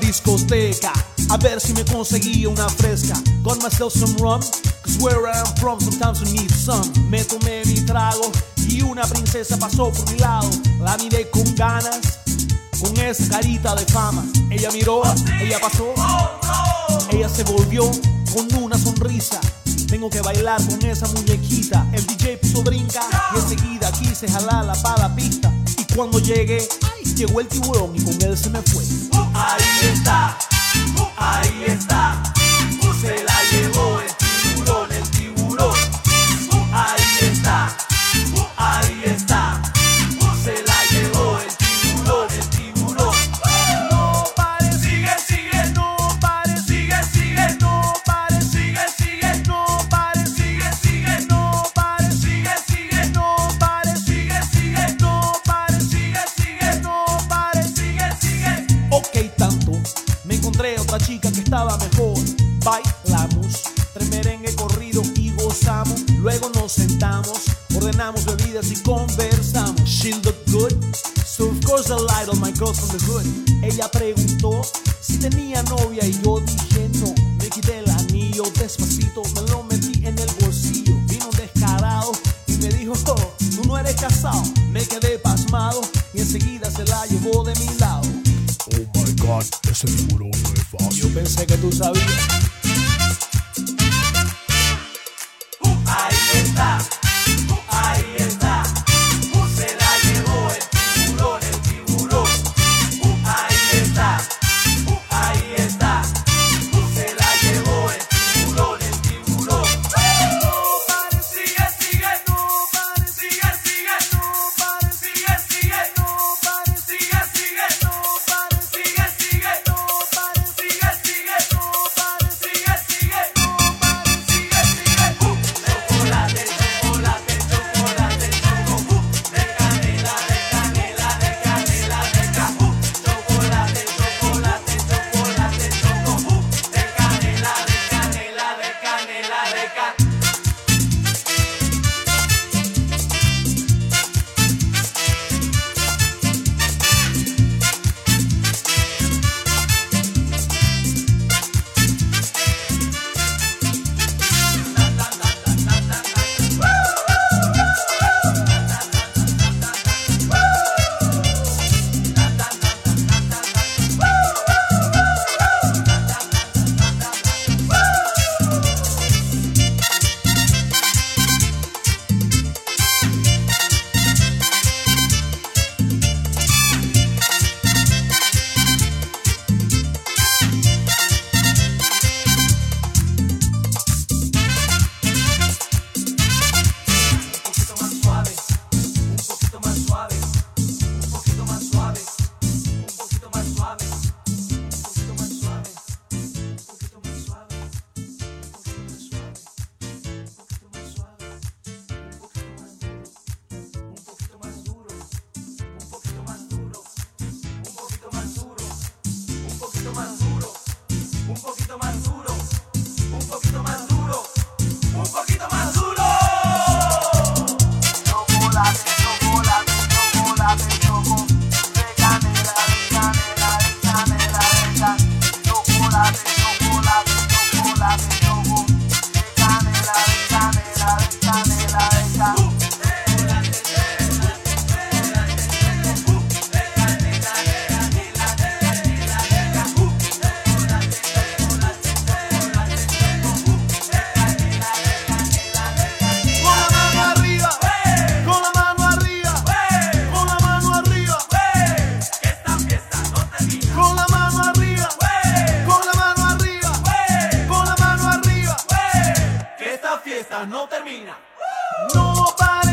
discoteca a ver si me conseguía una fresca. Got myself some rum, cause where I'm from sometimes you need some. Me tomé mi trago y una princesa pasó por mi lado. La miré con ganas, con esa carita de fama. Ella miró, ella pasó, ella se volvió con una sonrisa. Tengo que bailar con esa muñequita. El DJ puso brinca y enseguida quise jalarla para la pista. Y cuando llegué, llegó el tiburón y con él se me fue. Sentamos, ordenamos bebidas y conversamos. She looked good, so of course I lied on my girls from the hood. Ella preguntó si tenía novia y yo dije no. Me quité el anillo despacito, me lo metí en el bolsillo. Vino descarado y me dijo, oh, tú no eres casado. Me quedé pasmado y enseguida se la llevó de mi lado. Oh my god, ese tiburón no es fácil. Yo pensé que tú sabías. Thomas. no termina. No para.